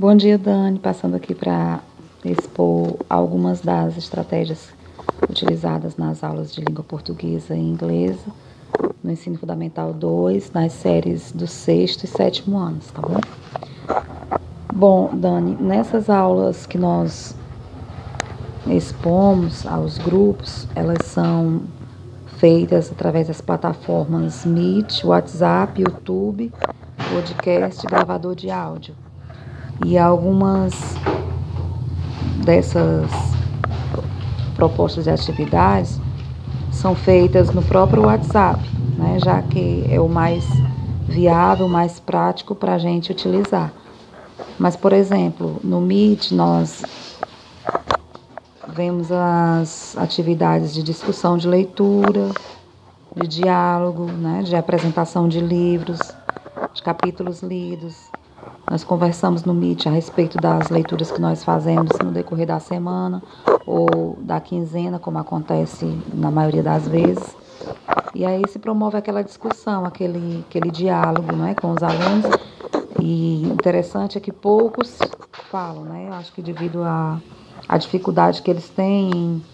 Bom dia, Dani. Passando aqui para expor algumas das estratégias utilizadas nas aulas de língua portuguesa e inglesa no ensino fundamental 2, nas séries do sexto e sétimo anos, tá bom? Bom, Dani, nessas aulas que nós expomos aos grupos, elas são feitas através das plataformas Meet, WhatsApp, YouTube, podcast, gravador de áudio. E algumas dessas propostas de atividades são feitas no próprio WhatsApp, né, já que é o mais viável, mais prático para a gente utilizar. Mas, por exemplo, no Meet nós vemos as atividades de discussão de leitura, de diálogo, né, de apresentação de livros, de capítulos lidos, nós conversamos no Meet a respeito das leituras que nós fazemos no decorrer da semana ou da quinzena, como acontece na maioria das vezes. E aí se promove aquela discussão, aquele, aquele diálogo né, com os alunos. E interessante é que poucos falam, né? Eu acho que devido à a dificuldade que eles têm em,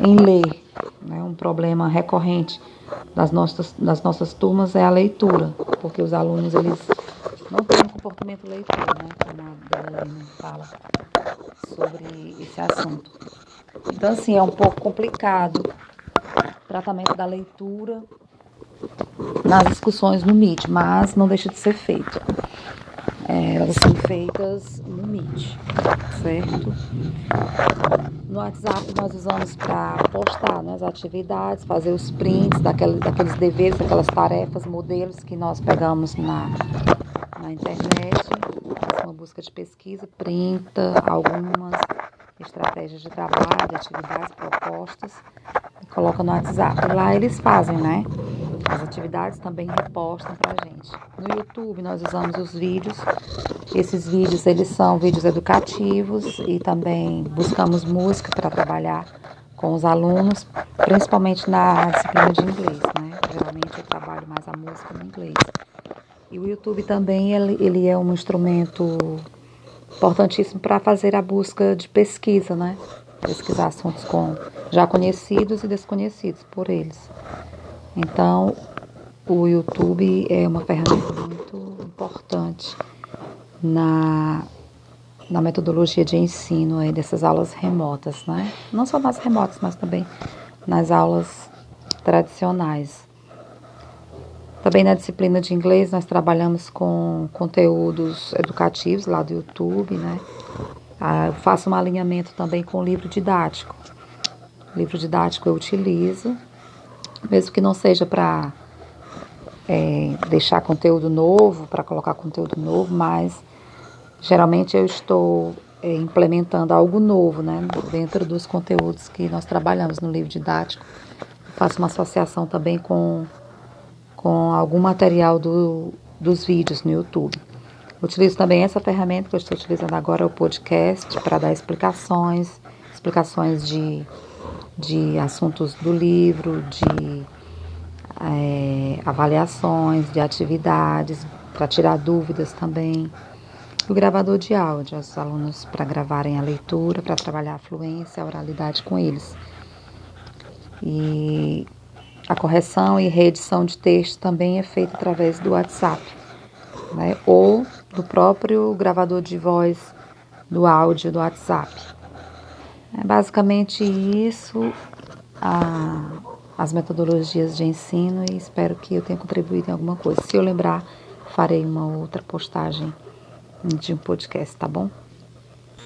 em ler, né? um problema recorrente das nossas, das nossas turmas é a leitura, porque os alunos eles não tem um comportamento leitor, né? Como a Belina fala sobre esse assunto. Então, assim, é um pouco complicado o tratamento da leitura nas discussões no MIT, mas não deixa de ser feito. É, elas são feitas no Meet, certo? No WhatsApp nós usamos para postar né, as atividades, fazer os prints daqueles, daqueles deveres, daquelas tarefas, modelos que nós pegamos na, na internet, faz uma busca de pesquisa, printa algumas estratégias de trabalho, atividades propostas e coloca no WhatsApp. Lá eles fazem, né? As atividades também repostam para a gente. No YouTube nós usamos os vídeos. Esses vídeos eles são vídeos educativos e também buscamos música para trabalhar com os alunos, principalmente na disciplina de inglês, né? Geralmente eu trabalho mais a música no inglês. E o YouTube também ele, ele é um instrumento importantíssimo para fazer a busca de pesquisa, né? Pesquisar assuntos com já conhecidos e desconhecidos por eles. Então, o YouTube é uma ferramenta muito importante na, na metodologia de ensino aí dessas aulas remotas, né? Não só nas remotas, mas também nas aulas tradicionais. Também na disciplina de inglês nós trabalhamos com conteúdos educativos lá do YouTube, né? Ah, eu faço um alinhamento também com o livro didático. O livro didático eu utilizo, mesmo que não seja para é, deixar conteúdo novo, para colocar conteúdo novo, mas geralmente eu estou é, implementando algo novo, né? Dentro dos conteúdos que nós trabalhamos no livro didático. Eu faço uma associação também com com algum material do, dos vídeos no YouTube. Utilizo também essa ferramenta que eu estou utilizando agora, o podcast, para dar explicações, explicações de, de assuntos do livro, de é, avaliações, de atividades, para tirar dúvidas também. O gravador de áudio, os alunos para gravarem a leitura, para trabalhar a fluência, a oralidade com eles. E a correção e reedição de texto também é feita através do WhatsApp, né? ou do próprio gravador de voz do áudio do WhatsApp. É basicamente isso, a, as metodologias de ensino, e espero que eu tenha contribuído em alguma coisa. Se eu lembrar, farei uma outra postagem de um podcast, tá bom?